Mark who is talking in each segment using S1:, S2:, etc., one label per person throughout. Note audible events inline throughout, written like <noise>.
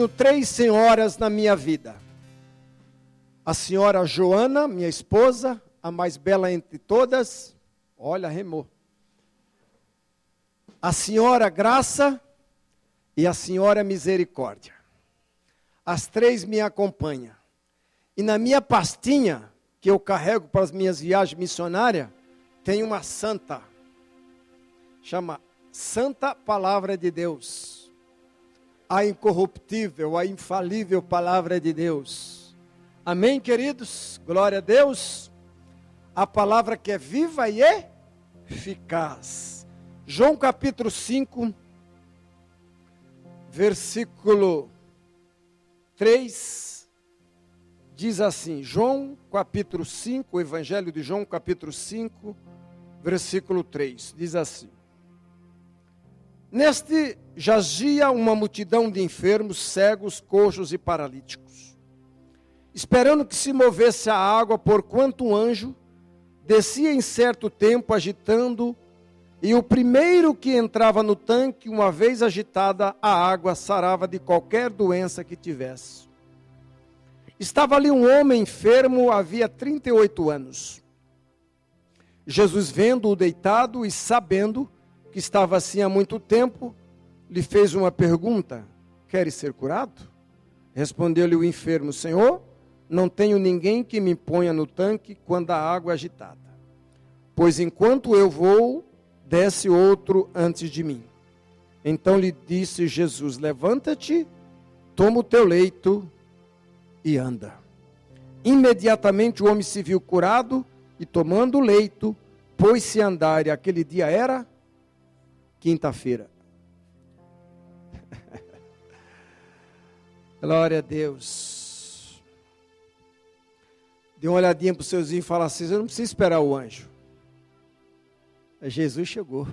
S1: Tenho três senhoras na minha vida. A senhora Joana, minha esposa, a mais bela entre todas. Olha, remou. A senhora Graça e a senhora Misericórdia. As três me acompanham. E na minha pastinha, que eu carrego para as minhas viagens missionárias, tem uma santa. Chama Santa Palavra de Deus a incorruptível, a infalível palavra de Deus. Amém, queridos? Glória a Deus. A palavra que é viva e eficaz. João capítulo 5, versículo 3, diz assim: João capítulo 5, o Evangelho de João capítulo 5, versículo 3, diz assim: Neste jazia uma multidão de enfermos, cegos, coxos e paralíticos, esperando que se movesse a água, porquanto um anjo descia em certo tempo agitando, e o primeiro que entrava no tanque, uma vez agitada a água, sarava de qualquer doença que tivesse. Estava ali um homem enfermo, havia 38 anos. Jesus, vendo-o deitado e sabendo que estava assim há muito tempo, lhe fez uma pergunta: Queres ser curado? Respondeu-lhe o enfermo: Senhor, não tenho ninguém que me ponha no tanque quando a água é agitada. Pois enquanto eu vou, desce outro antes de mim. Então lhe disse Jesus: Levanta-te, toma o teu leito e anda. Imediatamente o homem se viu curado e, tomando o leito, pôs-se a andar. E aquele dia era quinta-feira. <laughs> Glória a Deus. Dê uma olhadinha para os seus e fala assim: eu não preciso esperar o anjo. Jesus chegou.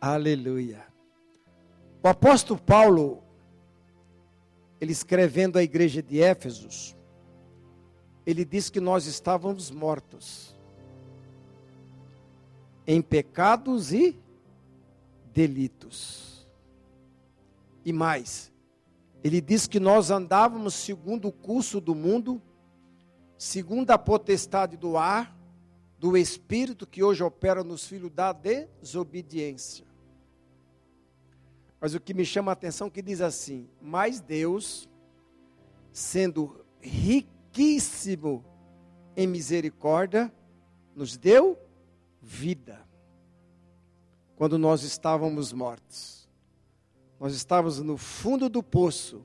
S1: Aleluia. O apóstolo Paulo, ele escrevendo à igreja de Éfesos, ele diz que nós estávamos mortos em pecados e delitos. E mais, ele diz que nós andávamos segundo o curso do mundo, segundo a potestade do ar, do espírito que hoje opera nos filhos da desobediência. Mas o que me chama a atenção é que diz assim: "Mas Deus, sendo riquíssimo em misericórdia, nos deu vida. Quando nós estávamos mortos, nós estávamos no fundo do poço,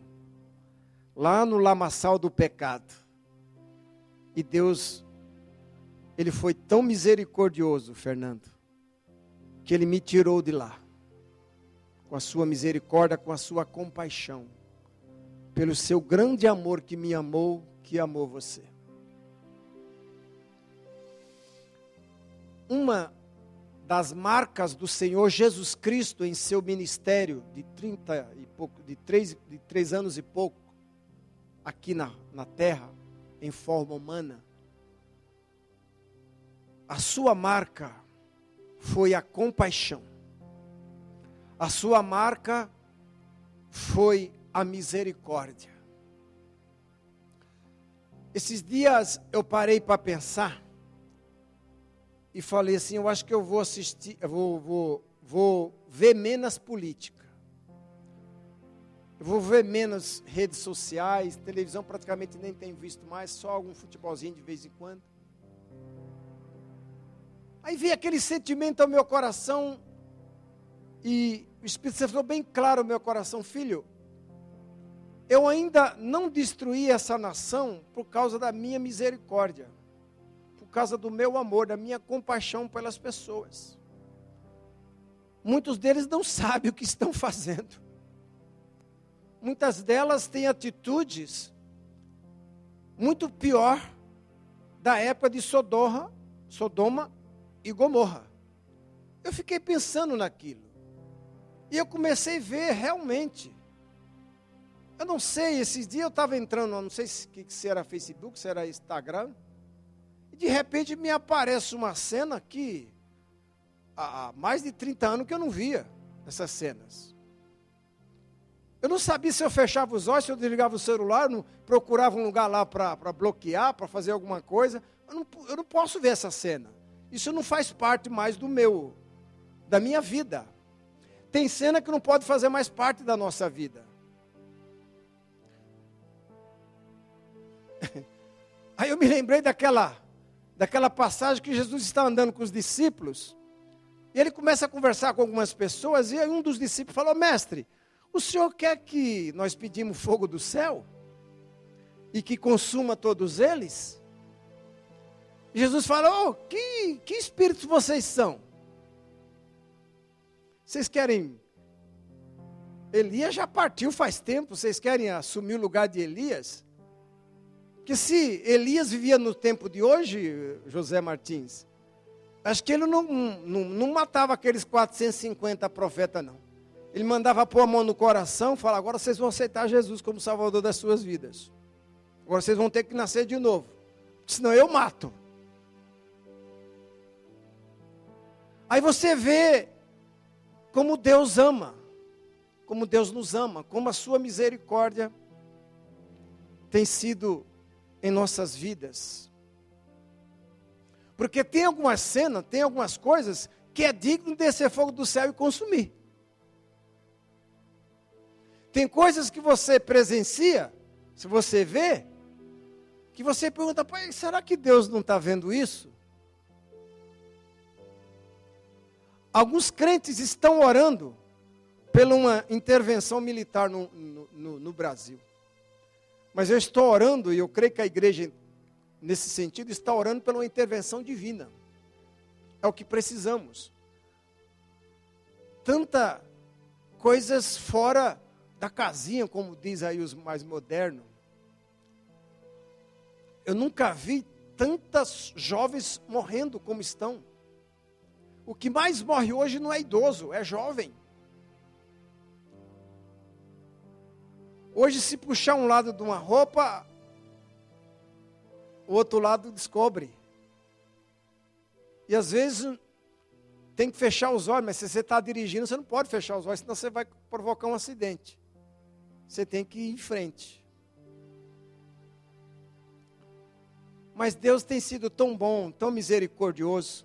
S1: lá no lamaçal do pecado. E Deus, Ele foi tão misericordioso, Fernando, que Ele me tirou de lá, com a Sua misericórdia, com a Sua compaixão, pelo Seu grande amor que me amou, que amou você. Uma das marcas do Senhor Jesus Cristo em seu ministério de 30 e pouco, de três, de três anos e pouco, aqui na, na terra, em forma humana, a sua marca foi a compaixão. A sua marca foi a misericórdia. Esses dias eu parei para pensar e falei assim: eu acho que eu vou assistir, eu vou, vou, vou ver menos política. Eu vou ver menos redes sociais, televisão praticamente nem tenho visto mais, só algum futebolzinho de vez em quando. Aí veio aquele sentimento ao meu coração e o Espírito Santo falou bem claro ao meu coração, filho, eu ainda não destruí essa nação por causa da minha misericórdia causa do meu amor, da minha compaixão pelas pessoas. Muitos deles não <laughs> sabem o que estão fazendo. Muitas delas têm atitudes muito pior da época de Sodoma, Sodoma e Gomorra. Eu fiquei pensando naquilo. E eu comecei a ver realmente. Eu não sei, esses dias eu estava entrando, não sei se, se era Facebook, se era Instagram de repente me aparece uma cena que há mais de 30 anos que eu não via essas cenas. Eu não sabia se eu fechava os olhos, se eu desligava o celular, não, procurava um lugar lá para bloquear, para fazer alguma coisa. Eu não, eu não posso ver essa cena. Isso não faz parte mais do meu, da minha vida. Tem cena que não pode fazer mais parte da nossa vida. <laughs> Aí eu me lembrei daquela, daquela passagem que Jesus está andando com os discípulos. E ele começa a conversar com algumas pessoas. E aí um dos discípulos falou: Mestre, o senhor quer que nós pedimos fogo do céu? E que consuma todos eles? Jesus falou: oh, que, que espíritos vocês são? Vocês querem. Elias já partiu faz tempo, vocês querem assumir o lugar de Elias? Que se Elias vivia no tempo de hoje, José Martins, acho que ele não, não, não matava aqueles 450 profetas, não. Ele mandava pôr a mão no coração e falar: agora vocês vão aceitar Jesus como Salvador das suas vidas. Agora vocês vão ter que nascer de novo. Senão eu mato. Aí você vê como Deus ama, como Deus nos ama, como a sua misericórdia tem sido em nossas vidas. Porque tem algumas cenas, tem algumas coisas que é digno de descer fogo do céu e consumir. Tem coisas que você presencia, se você vê, que você pergunta, pai, será que Deus não está vendo isso? Alguns crentes estão orando pela uma intervenção militar no, no, no, no Brasil. Mas eu estou orando, e eu creio que a igreja, nesse sentido, está orando pela intervenção divina. É o que precisamos. Tanta coisas fora da casinha, como diz aí os mais modernos. Eu nunca vi tantas jovens morrendo como estão. O que mais morre hoje não é idoso, é jovem. Hoje, se puxar um lado de uma roupa, o outro lado descobre. E às vezes tem que fechar os olhos, mas se você está dirigindo, você não pode fechar os olhos, senão você vai provocar um acidente. Você tem que ir em frente. Mas Deus tem sido tão bom, tão misericordioso.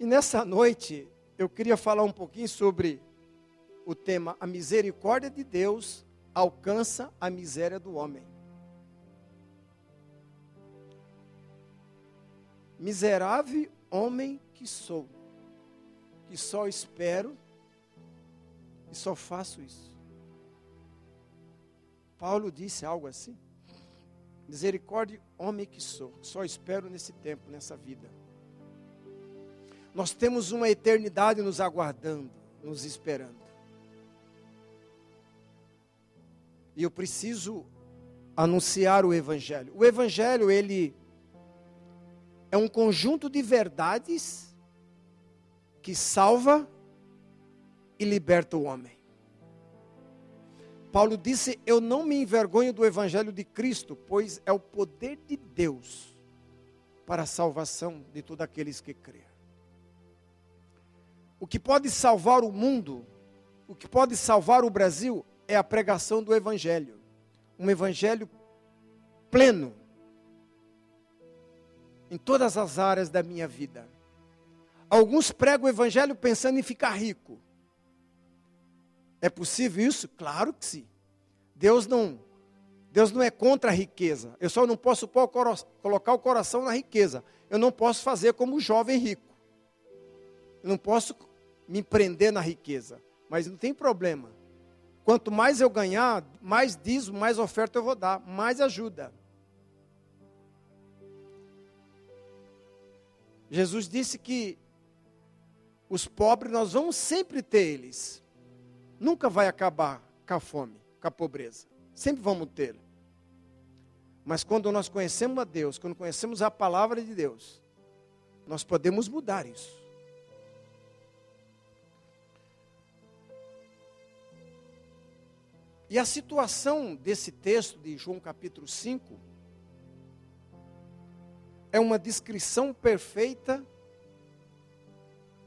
S1: E nessa noite, eu queria falar um pouquinho sobre o tema A misericórdia de Deus alcança a miséria do homem. Miserável homem que sou, que só espero e só faço isso. Paulo disse algo assim. Misericórdia, homem que sou, só espero nesse tempo, nessa vida. Nós temos uma eternidade nos aguardando, nos esperando. E eu preciso anunciar o evangelho. O evangelho ele é um conjunto de verdades que salva e liberta o homem. Paulo disse: Eu não me envergonho do evangelho de Cristo, pois é o poder de Deus para a salvação de todos aqueles que creem. O que pode salvar o mundo, o que pode salvar o Brasil, é a pregação do Evangelho. Um Evangelho pleno em todas as áreas da minha vida. Alguns pregam o Evangelho pensando em ficar rico. É possível isso? Claro que sim. Deus não, Deus não é contra a riqueza. Eu só não posso colocar o coração na riqueza. Eu não posso fazer como o jovem rico. Eu não posso me prender na riqueza. Mas não tem problema. Quanto mais eu ganhar, mais dízimo, mais oferta eu vou dar, mais ajuda. Jesus disse que os pobres nós vamos sempre ter eles. Nunca vai acabar com a fome, com a pobreza. Sempre vamos ter. Mas quando nós conhecemos a Deus, quando conhecemos a palavra de Deus, nós podemos mudar isso. E a situação desse texto de João capítulo 5 é uma descrição perfeita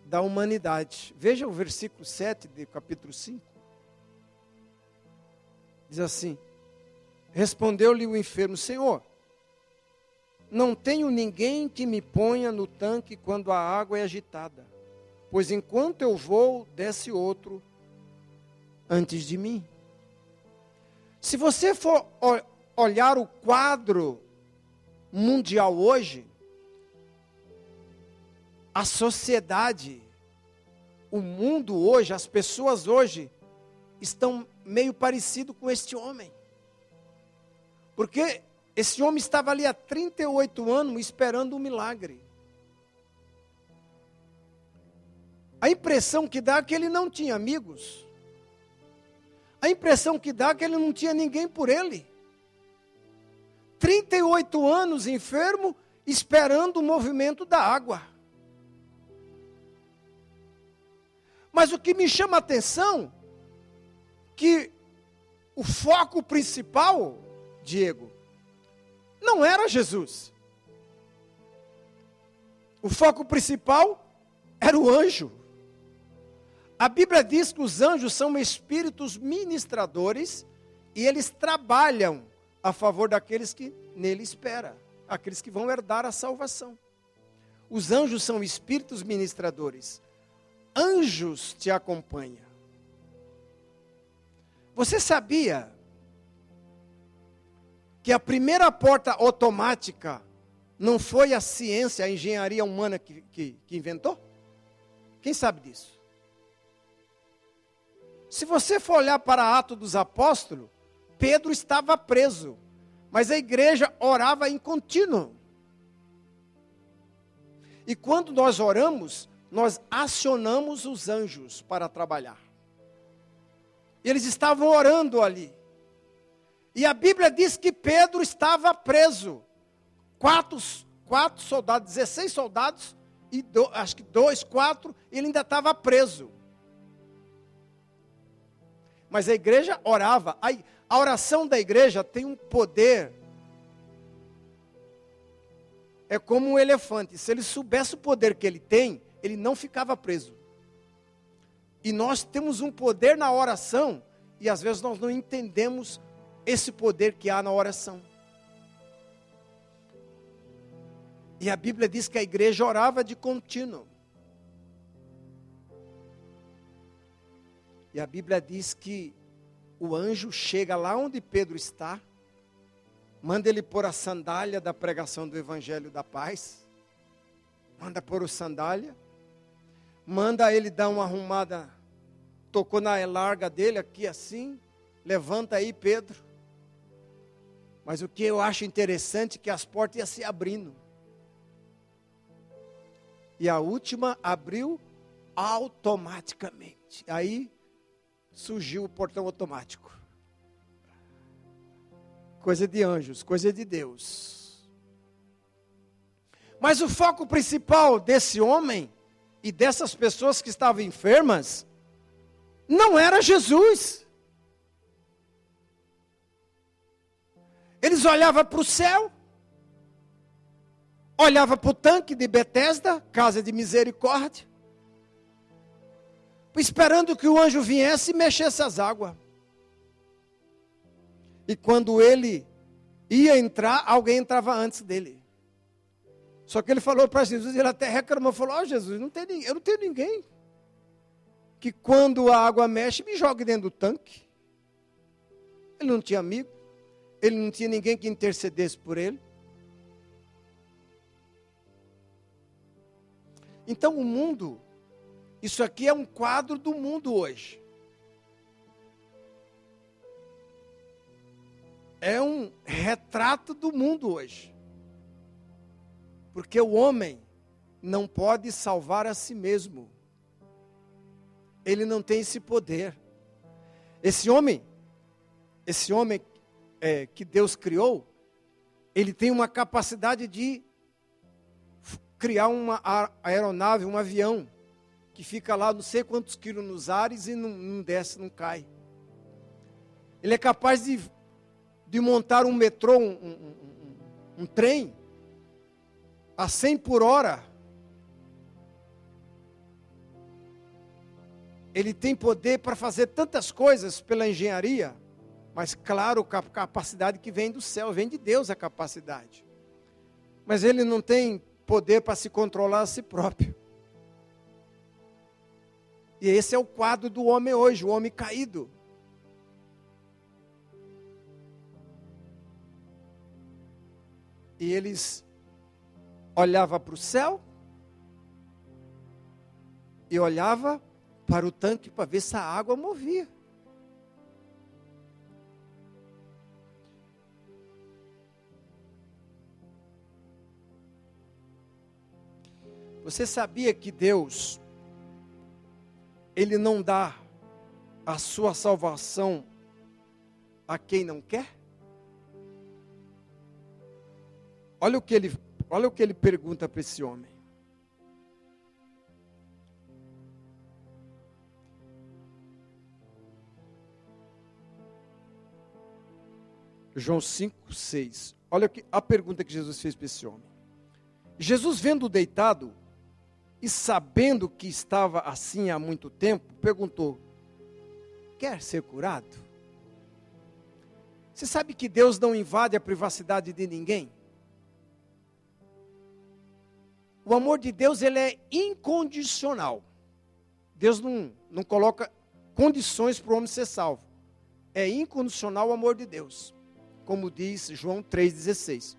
S1: da humanidade. Veja o versículo 7 do capítulo 5. Diz assim: Respondeu-lhe o enfermo: Senhor, não tenho ninguém que me ponha no tanque quando a água é agitada, pois enquanto eu vou, desce outro antes de mim. Se você for olhar o quadro mundial hoje, a sociedade, o mundo hoje, as pessoas hoje estão meio parecido com este homem. Porque esse homem estava ali há 38 anos esperando um milagre. A impressão que dá é que ele não tinha amigos. A impressão que dá é que ele não tinha ninguém por ele. 38 anos enfermo, esperando o movimento da água. Mas o que me chama a atenção que o foco principal, Diego, não era Jesus. O foco principal era o anjo. A Bíblia diz que os anjos são espíritos ministradores e eles trabalham a favor daqueles que nele esperam, aqueles que vão herdar a salvação. Os anjos são espíritos ministradores. Anjos te acompanham. Você sabia que a primeira porta automática não foi a ciência, a engenharia humana que, que, que inventou? Quem sabe disso? Se você for olhar para Atos dos Apóstolos, Pedro estava preso, mas a igreja orava em contínuo. E quando nós oramos, nós acionamos os anjos para trabalhar. Eles estavam orando ali. E a Bíblia diz que Pedro estava preso. Quatro, quatro soldados, 16 soldados, e do, acho que dois, quatro, ele ainda estava preso. Mas a igreja orava. A, oração da igreja tem um poder. É como um elefante. Se ele soubesse o poder que ele tem, ele não ficava preso. E nós temos um poder na oração, e às vezes nós não entendemos esse poder que há na oração. E a Bíblia diz que a igreja orava de contínuo. E a Bíblia diz que o anjo chega lá onde Pedro está, manda ele pôr a sandália da pregação do Evangelho da Paz, manda pôr a sandália, manda ele dar uma arrumada, tocou na larga dele aqui assim, levanta aí Pedro. Mas o que eu acho interessante é que as portas iam se abrindo. E a última abriu automaticamente. Aí surgiu o portão automático. Coisa de anjos, coisa de Deus. Mas o foco principal desse homem e dessas pessoas que estavam enfermas não era Jesus. Eles olhavam para o céu, olhavam para o tanque de Betesda, casa de misericórdia, esperando que o anjo viesse e mexesse as águas. E quando ele ia entrar, alguém entrava antes dele. Só que ele falou para Jesus, ele até reclamou, falou, ó oh, Jesus, não tem, eu não tenho ninguém que quando a água mexe, me jogue dentro do tanque. Ele não tinha amigo, ele não tinha ninguém que intercedesse por ele. Então o mundo, isso aqui é um quadro do mundo hoje. É um retrato do mundo hoje. Porque o homem não pode salvar a si mesmo. Ele não tem esse poder. Esse homem, esse homem é, que Deus criou, ele tem uma capacidade de criar uma aeronave, um avião, que fica lá não sei quantos quilos nos ares e não, não desce, não cai. Ele é capaz de, de montar um metrô, um, um, um, um trem, a 100 por hora. Ele tem poder para fazer tantas coisas pela engenharia. Mas claro, a capacidade que vem do céu, vem de Deus a capacidade. Mas ele não tem poder para se controlar a si próprio. E esse é o quadro do homem hoje, o homem caído. E eles olhava para o céu e olhava para o tanque para ver se a água movia. Você sabia que Deus, Ele não dá a sua salvação a quem não quer? Olha o que ele, olha o que ele pergunta para esse homem. João 5, 6. Olha a pergunta que Jesus fez para esse homem. Jesus, vendo deitado, e sabendo que estava assim há muito tempo, perguntou: Quer ser curado? Você sabe que Deus não invade a privacidade de ninguém? O amor de Deus ele é incondicional. Deus não, não coloca condições para o homem ser salvo. É incondicional o amor de Deus. Como diz João 3,16.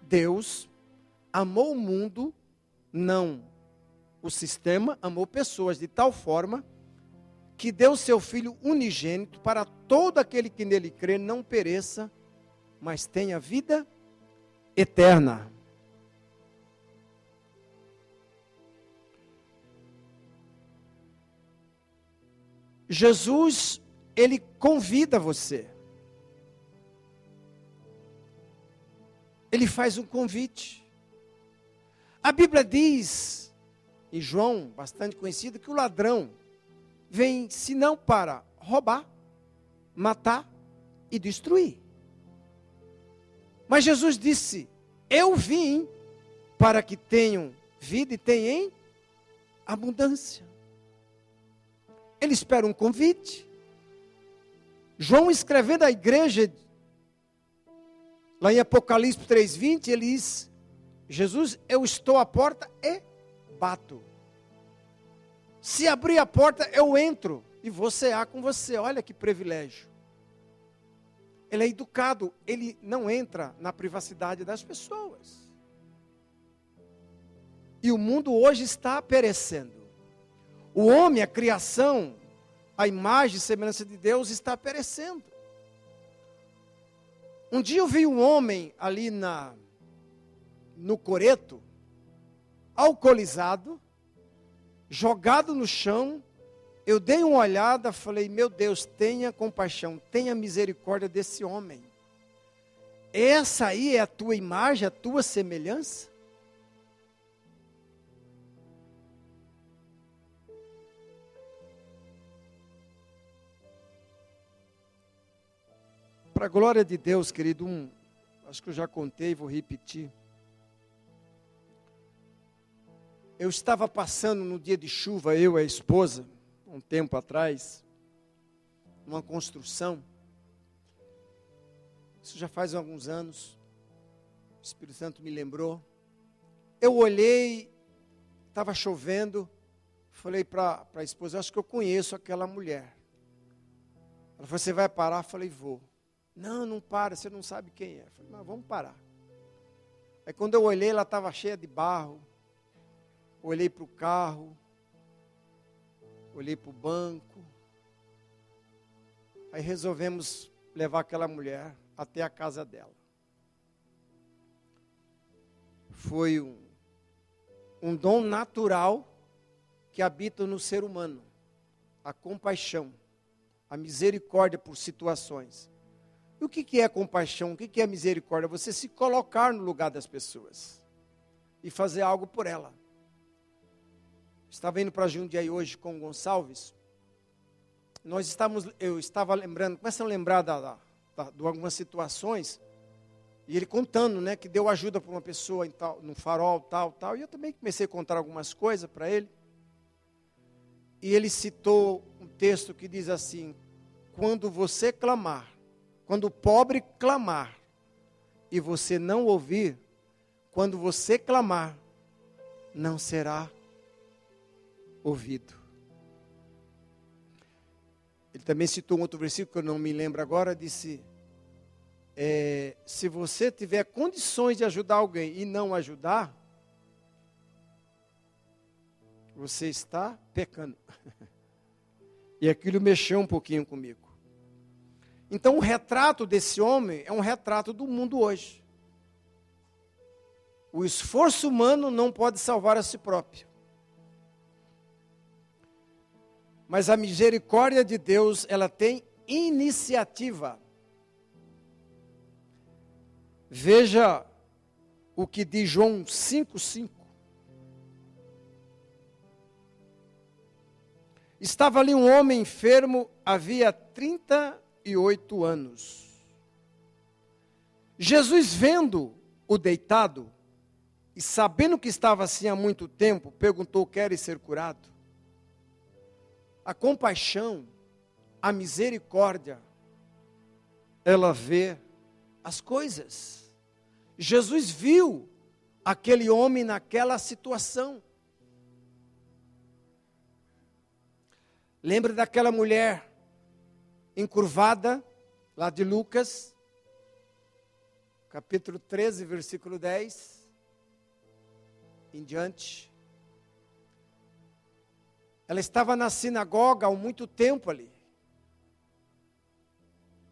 S1: Deus amou o mundo não o sistema amou pessoas de tal forma que deu seu filho unigênito para todo aquele que nele crê não pereça, mas tenha vida eterna. Jesus, ele convida você. Ele faz um convite. A Bíblia diz e João, bastante conhecido, que o ladrão vem senão para roubar, matar e destruir. Mas Jesus disse: Eu vim para que tenham vida e tenham abundância. Ele espera um convite. João escrevendo à igreja, lá em Apocalipse 3,20, ele diz: Jesus, eu estou à porta e bato. Se abrir a porta, eu entro e vou cear com você. Olha que privilégio. Ele é educado, ele não entra na privacidade das pessoas. E o mundo hoje está perecendo. O homem, a criação, a imagem e semelhança de Deus está perecendo. Um dia eu vi um homem ali na no coreto, alcoolizado, jogado no chão. Eu dei uma olhada, falei: Meu Deus, tenha compaixão, tenha misericórdia desse homem. Essa aí é a tua imagem, a tua semelhança? Para a glória de Deus, querido, um, acho que eu já contei, vou repetir. Eu estava passando no dia de chuva, eu e a esposa, um tempo atrás, numa construção. Isso já faz alguns anos. O Espírito Santo me lembrou. Eu olhei, estava chovendo. Falei para a esposa: Acho que eu conheço aquela mulher. Ela falou: Você vai parar? Eu falei: Vou. Não, não para, você não sabe quem é. Eu falei: Mas vamos parar. Aí quando eu olhei, ela estava cheia de barro olhei para o carro, olhei para o banco. Aí resolvemos levar aquela mulher até a casa dela. Foi um, um dom natural que habita no ser humano a compaixão, a misericórdia por situações. E o que, é compaixão? O que, que é misericórdia? Você se colocar no lugar das pessoas e fazer algo por ela. Estava indo para Jundiaí hoje com o Gonçalves. Nós estávamos, eu estava lembrando, começando a lembrar da, da, da, de algumas situações. E ele contando, né, que deu ajuda para uma pessoa em tal, no farol, tal, tal. E eu também comecei a contar algumas coisas para ele. E ele citou um texto que diz assim: Quando você clamar, quando o pobre clamar e você não ouvir, quando você clamar, não será ouvido. Ele também citou um outro versículo que eu não me lembro agora, disse: é, se você tiver condições de ajudar alguém e não ajudar, você está pecando. <laughs> e aquilo mexeu um pouquinho comigo. Então, o retrato desse homem é um retrato do mundo hoje. O esforço humano não pode salvar a si próprio. Mas a misericórdia de Deus, ela tem iniciativa. Veja o que diz João 5,5. Estava ali um homem enfermo havia 38 anos. Jesus, vendo o deitado e sabendo que estava assim há muito tempo, perguntou: Queres ser curado? A compaixão, a misericórdia, ela vê as coisas. Jesus viu aquele homem naquela situação. Lembra daquela mulher encurvada, lá de Lucas, capítulo 13, versículo 10 em diante. Ela estava na sinagoga há muito tempo ali.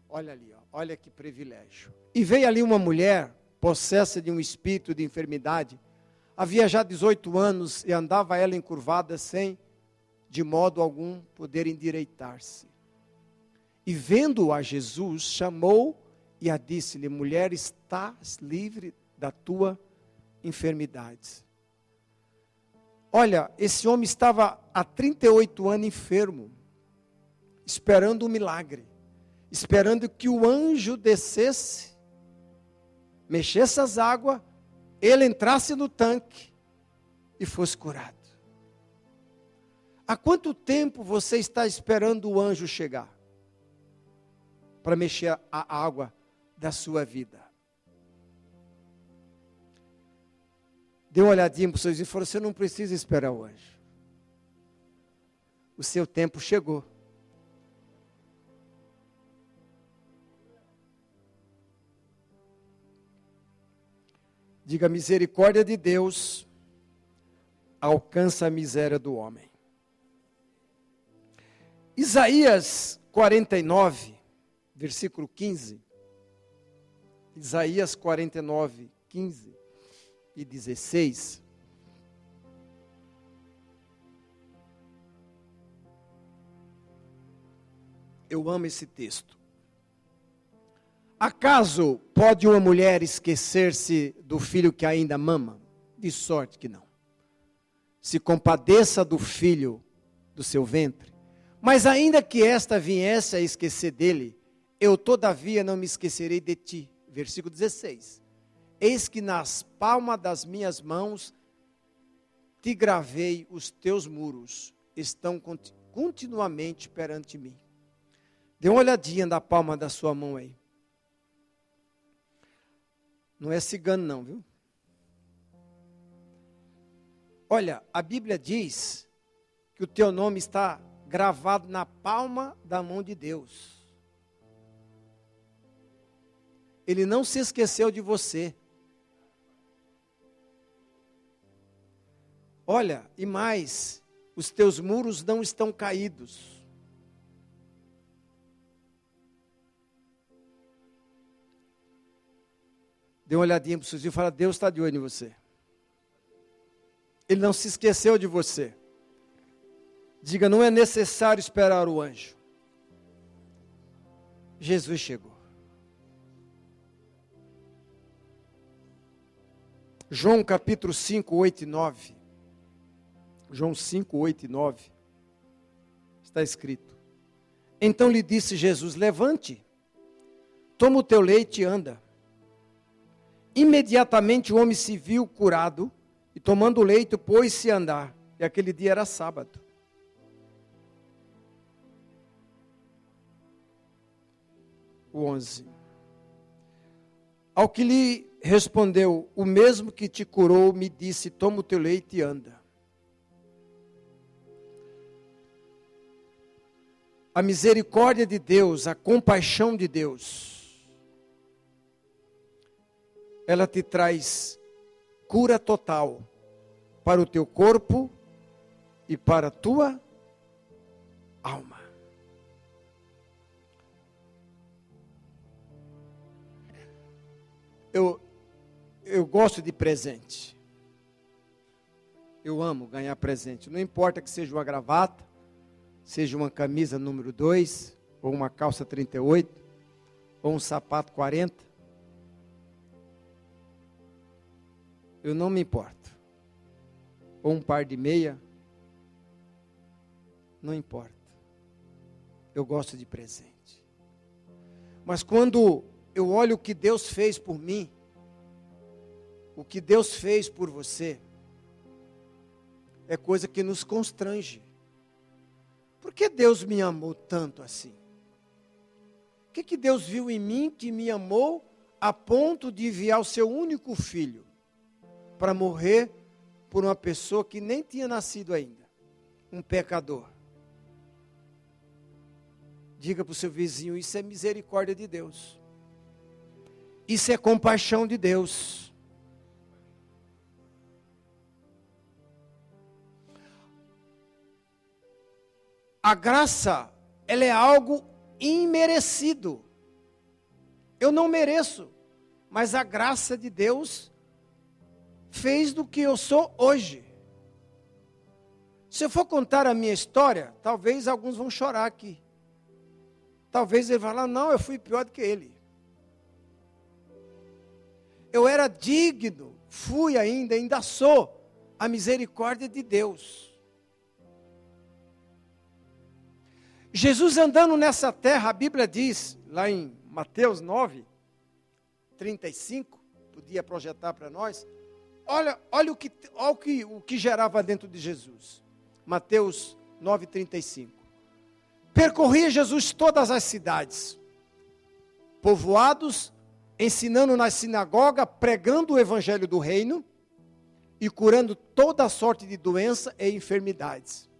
S1: Olha ali, olha que privilégio. E veio ali uma mulher possessa de um espírito de enfermidade, havia já 18 anos e andava ela encurvada sem, de modo algum, poder endireitar-se. E vendo a Jesus, chamou e a disse-lhe: Mulher, estás livre da tua enfermidade. Olha, esse homem estava há 38 anos enfermo, esperando um milagre, esperando que o anjo descesse mexesse as águas, ele entrasse no tanque e fosse curado. Há quanto tempo você está esperando o anjo chegar para mexer a água da sua vida? Dê uma olhadinha para os seus e falou: você não precisa esperar o anjo. O seu tempo chegou. Diga: misericórdia de Deus alcança a miséria do homem. Isaías 49, versículo 15. Isaías 49, 15 e 16. Eu amo esse texto. Acaso pode uma mulher esquecer-se do filho que ainda mama? De sorte que não. Se compadeça do filho do seu ventre. Mas ainda que esta viesse a esquecer dele, eu todavia não me esquecerei de ti. Versículo 16. Eis que nas palmas das minhas mãos te gravei os teus muros, estão continuamente perante mim. Dê uma olhadinha na palma da sua mão aí. Não é cigano, não, viu? Olha, a Bíblia diz que o teu nome está gravado na palma da mão de Deus. Ele não se esqueceu de você. Olha, e mais, os teus muros não estão caídos. Dê uma olhadinha para o seu e fala: Deus está de olho em você. Ele não se esqueceu de você. Diga: não é necessário esperar o anjo. Jesus chegou. João capítulo 5, 8 e 9. João 5, 8 e 9. Está escrito. Então lhe disse Jesus: Levante, toma o teu leite e anda. Imediatamente o homem se viu curado e, tomando o leito, pôs-se a andar. E aquele dia era sábado. o 11. Ao que lhe respondeu: O mesmo que te curou me disse: Toma o teu leite e anda. A misericórdia de Deus, a compaixão de Deus, ela te traz cura total para o teu corpo e para a tua alma. Eu, eu gosto de presente. Eu amo ganhar presente. Não importa que seja uma gravata, seja uma camisa número 2, ou uma calça 38, ou um sapato 40. Eu não me importo. Ou um par de meia. Não importa. Eu gosto de presente. Mas quando eu olho o que Deus fez por mim, o que Deus fez por você, é coisa que nos constrange. Por que Deus me amou tanto assim? O que, que Deus viu em mim que me amou a ponto de enviar o seu único filho para morrer por uma pessoa que nem tinha nascido ainda, um pecador? Diga para o seu vizinho: isso é misericórdia de Deus. Isso é compaixão de Deus. A graça, ela é algo imerecido. Eu não mereço, mas a graça de Deus fez do que eu sou hoje. Se eu for contar a minha história, talvez alguns vão chorar aqui. Talvez ele falar, não, eu fui pior do que ele eu era digno, fui ainda, ainda sou, a misericórdia de Deus. Jesus andando nessa terra, a Bíblia diz, lá em Mateus 9, 35, podia projetar para nós, olha, olha, o, que, olha o, que, o que gerava dentro de Jesus. Mateus 9, 35. Percorria Jesus todas as cidades, povoados ensinando na sinagoga, pregando o evangelho do reino e curando toda sorte de doença e enfermidades.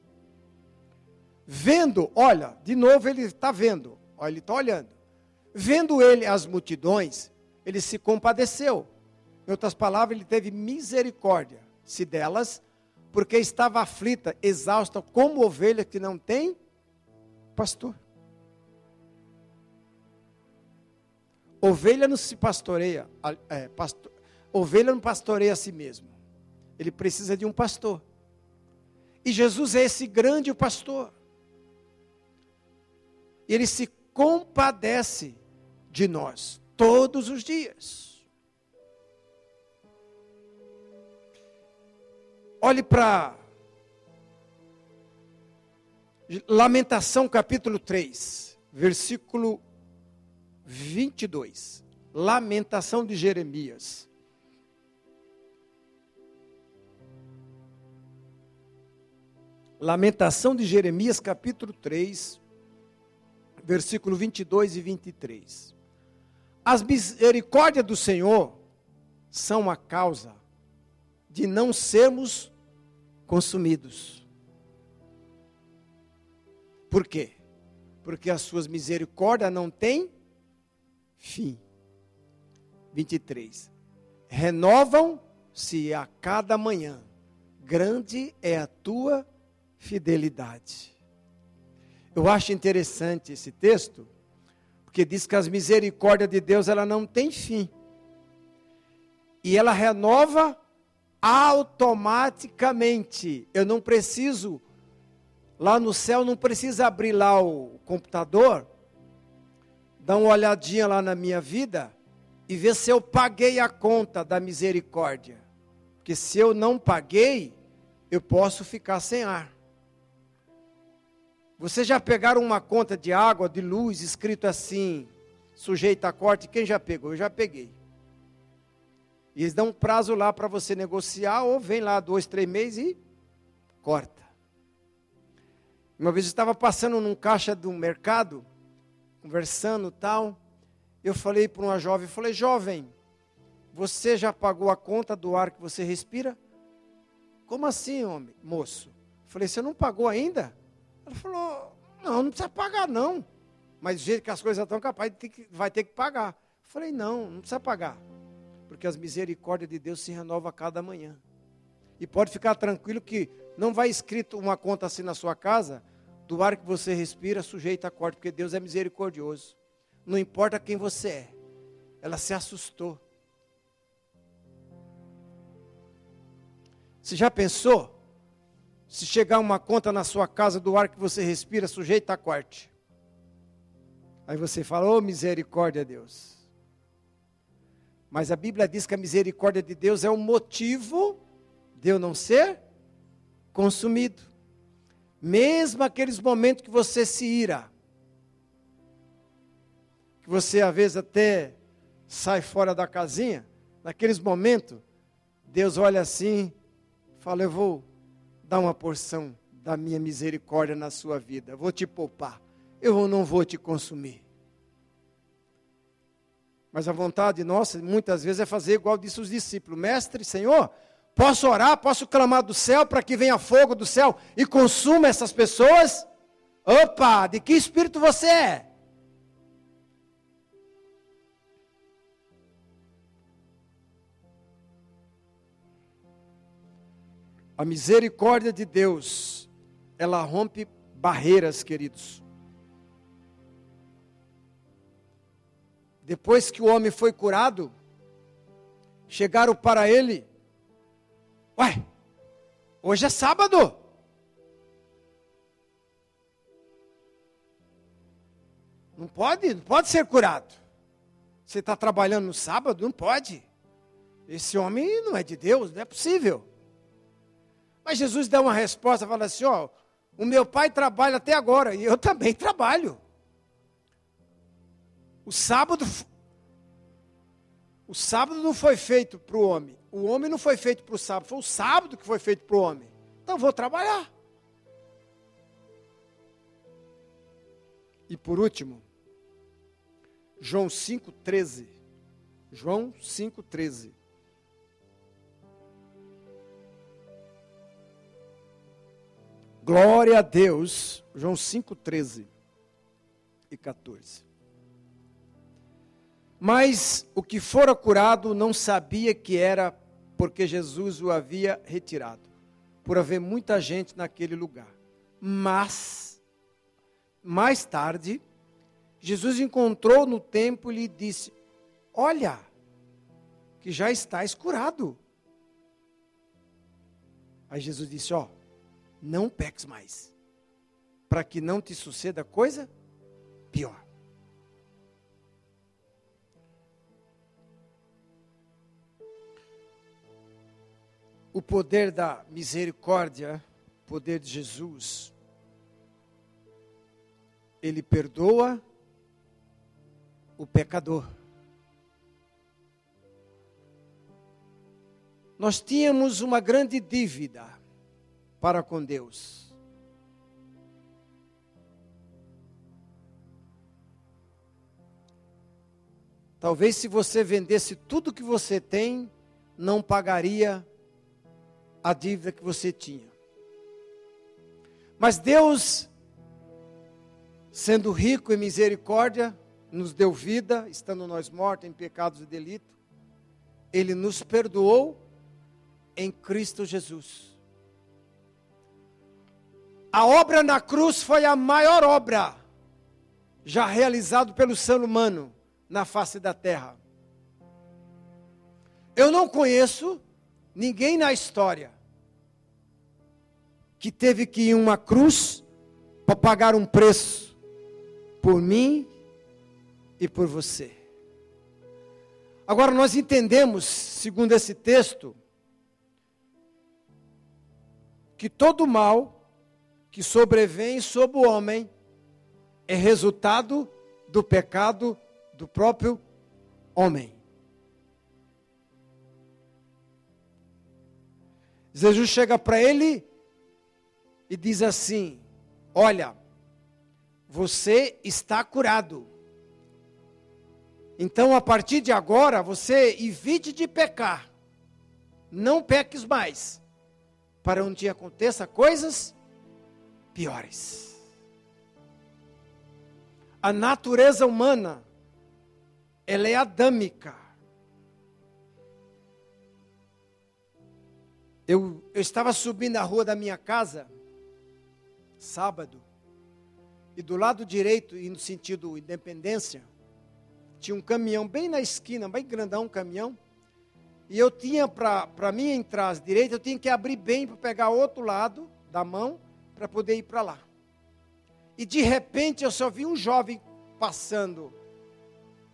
S1: Vendo, olha, de novo ele está vendo, olha, ele está olhando. Vendo ele as multidões, ele se compadeceu. Em outras palavras, ele teve misericórdia, se delas, porque estava aflita, exausta, como ovelha que não tem pastor. Ovelha não se pastoreia, é, pastor, ovelha não pastoreia a si mesmo. Ele precisa de um pastor. E Jesus é esse grande pastor. Ele se compadece de nós todos os dias. Olhe para Lamentação capítulo 3, versículo 22. Lamentação de Jeremias. Lamentação de Jeremias, capítulo 3, versículo 22 e 23. As misericórdias do Senhor são a causa de não sermos consumidos. Por quê? Porque as suas misericórdias não têm fim. 23. Renovam-se a cada manhã. Grande é a tua fidelidade. Eu acho interessante esse texto, porque diz que as misericórdias de Deus ela não tem fim. E ela renova automaticamente. Eu não preciso lá no céu não precisa abrir lá o computador dar uma olhadinha lá na minha vida e ver se eu paguei a conta da misericórdia. Porque se eu não paguei, eu posso ficar sem ar. Vocês já pegaram uma conta de água, de luz, escrito assim, sujeita a corte? Quem já pegou? Eu já peguei. E eles dão um prazo lá para você negociar, ou vem lá dois, três meses e corta. Uma vez eu estava passando num caixa do mercado, conversando tal. eu falei para uma jovem, falei, jovem, você já pagou a conta do ar que você respira? Como assim, homem, moço? Falei, você não pagou ainda? Ela falou, não, não precisa pagar não. Mas do jeito que as coisas estão, capaz de que, vai ter que pagar. Falei, não, não precisa pagar. Porque as misericórdias de Deus se renovam a cada manhã. E pode ficar tranquilo que não vai escrito uma conta assim na sua casa, do ar que você respira, sujeito a corte, porque Deus é misericordioso. Não importa quem você é. Ela se assustou. Você já pensou? Se chegar uma conta na sua casa do ar que você respira, sujeito a corte. Aí você fala, ô oh, misericórdia, Deus. Mas a Bíblia diz que a misericórdia de Deus é o motivo de eu não ser consumido. Mesmo aqueles momentos que você se ira, que você às vezes até sai fora da casinha, naqueles momentos, Deus olha assim, fala: Eu vou dar uma porção da minha misericórdia na sua vida, vou te poupar, eu não vou te consumir. Mas a vontade nossa, muitas vezes, é fazer igual disse os discípulos: Mestre, Senhor, posso orar, posso clamar do céu para que venha fogo do céu e consuma essas pessoas? Opa, de que espírito você é? A misericórdia de Deus, ela rompe barreiras, queridos. Depois que o homem foi curado, chegaram para ele: Ué, hoje é sábado. Não pode, não pode ser curado. Você está trabalhando no sábado? Não pode. Esse homem não é de Deus, não é possível. Mas Jesus dá uma resposta, fala assim: ó, o meu pai trabalha até agora e eu <laughs> também trabalho. O sábado, o sábado não foi feito para o homem. O homem não foi feito para o sábado, foi o sábado que foi feito para o homem. Então vou trabalhar. E por último, João 5,13. João 5,13. Glória a Deus. João 5, 13 e 14. Mas o que fora curado não sabia que era porque Jesus o havia retirado, por haver muita gente naquele lugar. Mas, mais tarde, Jesus encontrou no templo e lhe disse: Olha, que já estás curado. Aí Jesus disse: Ó, não peques mais, para que não te suceda coisa pior. O poder da misericórdia, o poder de Jesus, ele perdoa o pecador. Nós tínhamos uma grande dívida para com Deus. Talvez se você vendesse tudo que você tem, não pagaria a dívida que você tinha. Mas Deus, sendo rico em misericórdia, nos deu vida, estando nós mortos em pecados e delitos, Ele nos perdoou em Cristo Jesus. A obra na cruz foi a maior obra já realizada pelo ser humano na face da terra. Eu não conheço ninguém na história que teve que ir uma cruz para pagar um preço por mim e por você. Agora nós entendemos, segundo esse texto, que todo mal que sobrevém sobre o homem é resultado do pecado do próprio homem. Jesus chega para ele e diz assim: Olha, você está curado. Então, a partir de agora, você evite de pecar. Não peques mais, para um dia aconteça coisas piores. A natureza humana, ela é adâmica. Eu, eu estava subindo a rua da minha casa, sábado, e do lado direito, e no sentido independência, tinha um caminhão bem na esquina, bem grandão um caminhão. E eu tinha, para mim entrar à direita, eu tinha que abrir bem para pegar outro lado da mão para poder ir para lá. E de repente eu só vi um jovem passando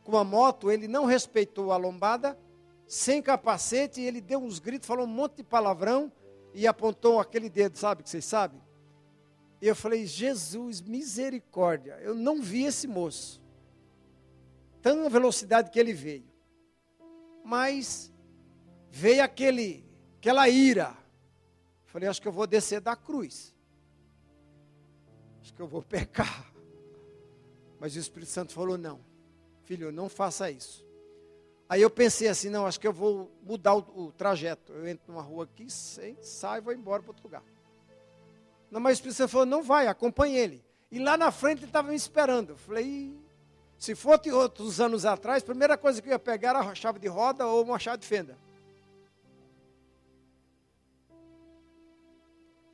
S1: com a moto, ele não respeitou a lombada, sem capacete, e ele deu uns gritos, falou um monte de palavrão e apontou aquele dedo, sabe que vocês sabem? E eu falei, Jesus, misericórdia, eu não vi esse moço. Tão velocidade que ele veio. Mas veio aquele, aquela ira. Falei, acho que eu vou descer da cruz. Acho que eu vou <laughs> pecar. Mas o Espírito Santo falou: não, filho, não faça isso. Aí eu pensei assim: não, acho que eu vou mudar o, o trajeto. Eu entro numa rua aqui, saio e vou embora para outro lugar. Não, mas o Espírito Santo falou: não vai, acompanhe ele. E lá na frente ele estava me esperando. Eu falei: se fosse outros anos atrás, a primeira coisa que eu ia pegar era a chave de roda ou uma chave de fenda.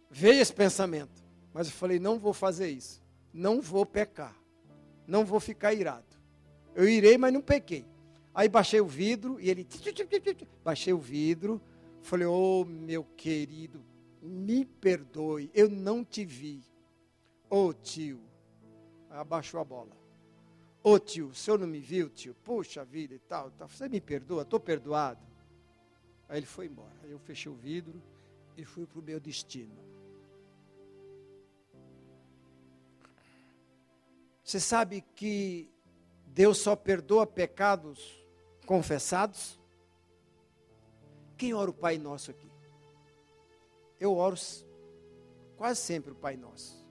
S1: Veio esse pensamento. Mas eu falei: não vou fazer isso. Não vou pecar. Não vou ficar irado. Eu irei, mas não pequei. Aí baixei o vidro e ele. Baixei o vidro. Falei: oh, meu querido, me perdoe, eu não te vi. Ô oh, tio. Abaixou a bola. Ô oh, tio, o senhor não me viu, tio? Puxa vida e tal, tal. Você me perdoa? Estou perdoado. Aí ele foi embora. Aí eu fechei o vidro e fui para o meu destino. Você sabe que Deus só perdoa pecados confessados? Quem ora o Pai Nosso aqui? Eu oro quase sempre o Pai Nosso.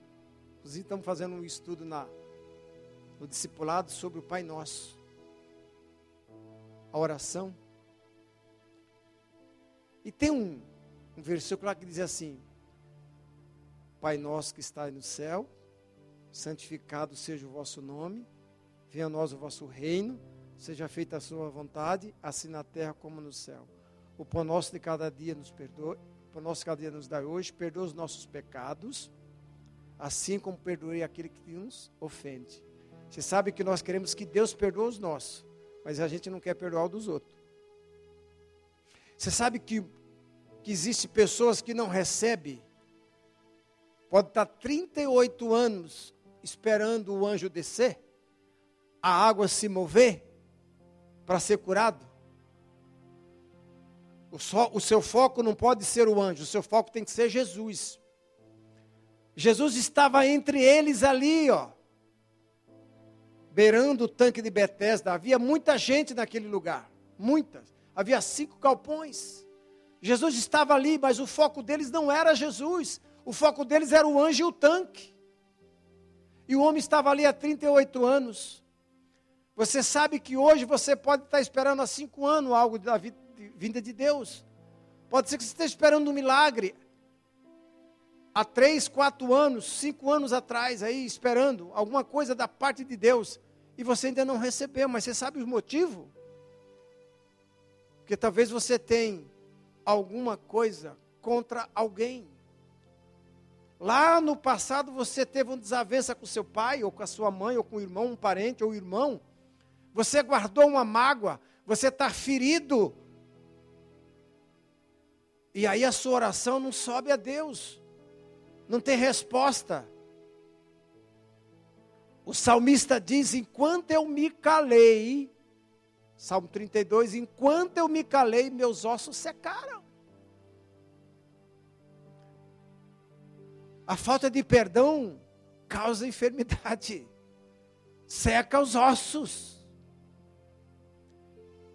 S1: Inclusive, estamos fazendo um estudo na, no discipulado sobre o Pai Nosso. A oração. E tem um, um versículo lá que diz assim: Pai nosso que está no céu, santificado seja o vosso nome, venha a nós o vosso reino, seja feita a sua vontade, assim na terra como no céu. O pão nosso de cada dia nos perdoe, o pão nosso de cada dia nos dá hoje, perdoa os nossos pecados, assim como perdoei aquele que nos ofende. Você sabe que nós queremos que Deus perdoe os nossos, mas a gente não quer perdoar o dos outros. Você sabe que, que existe pessoas que não recebem, pode estar 38 anos esperando o anjo descer, a água se mover para ser curado. O, o seu foco não pode ser o anjo, o seu foco tem que ser Jesus. Jesus estava entre eles ali, ó, beirando o tanque de Betesda. Havia muita gente naquele lugar, muitas. Havia cinco galpões. Jesus estava ali, mas o foco deles não era Jesus. O foco deles era o anjo e o tanque. E o homem estava ali há 38 anos. Você sabe que hoje você pode estar esperando há cinco anos algo da vinda de Deus. Pode ser que você esteja esperando um milagre. Há três, quatro anos, cinco anos atrás, aí, esperando alguma coisa da parte de Deus. E você ainda não recebeu, mas você sabe o motivo? Porque talvez você tenha alguma coisa contra alguém. Lá no passado você teve uma desavença com seu pai, ou com a sua mãe, ou com o irmão, um parente, ou irmão. Você guardou uma mágoa, você está ferido. E aí a sua oração não sobe a Deus, não tem resposta. O salmista diz: Enquanto eu me calei, Salmo 32, enquanto eu me calei, meus ossos secaram. A falta de perdão causa enfermidade, seca os ossos.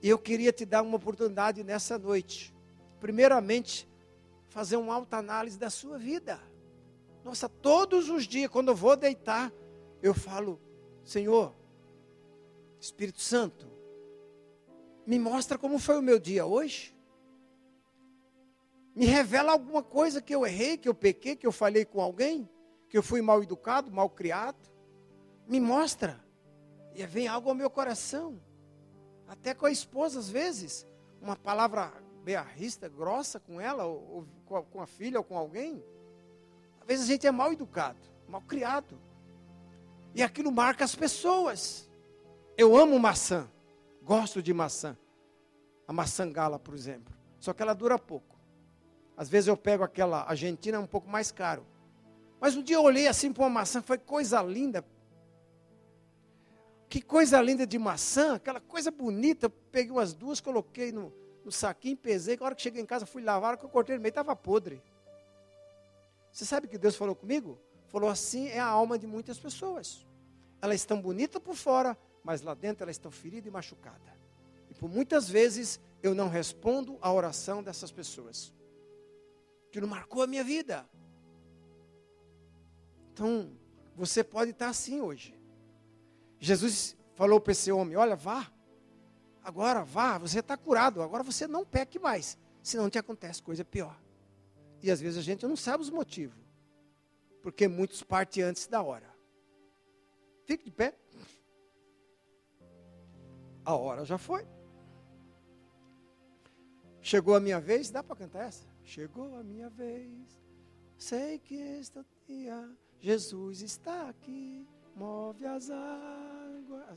S1: E eu queria te dar uma oportunidade nessa noite. Primeiramente, fazer uma alta análise da sua vida. Nossa, todos os dias, quando eu vou deitar, eu falo: Senhor, Espírito Santo, Me mostra como foi o meu dia hoje. Me revela alguma coisa que eu errei, que eu pequei, que eu falei com alguém, que eu fui mal educado, mal criado. Me mostra. E vem algo ao meu coração. Até com a esposa, às vezes. Uma palavra bearrista, grossa com ela, ou, ou com a filha, ou com alguém. Às vezes a gente é mal educado, mal criado. E aquilo marca as pessoas. Eu amo maçã. Gosto de maçã. A maçã gala, por exemplo. Só que ela dura pouco. Às vezes eu pego aquela argentina um pouco mais caro. Mas um dia eu olhei assim para uma maçã, foi coisa linda. Que coisa linda de maçã, aquela coisa bonita. Eu peguei umas duas, coloquei no, no saquinho, pesei. A hora que cheguei em casa, fui lavar, a que eu cortei no meio, estava podre. Você sabe que Deus falou comigo? Falou assim: é a alma de muitas pessoas. Elas estão bonitas por fora, mas lá dentro elas estão feridas e machucadas. E por muitas vezes eu não respondo à oração dessas pessoas. Que não marcou a minha vida. Então, você pode estar assim hoje. Jesus falou para esse homem: Olha, vá. Agora vá, você está curado. Agora você não peque mais. Senão te acontece coisa pior. E às vezes a gente não sabe os motivos. Porque muitos partem antes da hora. Fique de pé. A hora já foi. Chegou a minha vez, dá para cantar essa? Chegou a minha vez. Sei que este dia Jesus está aqui, move as águas.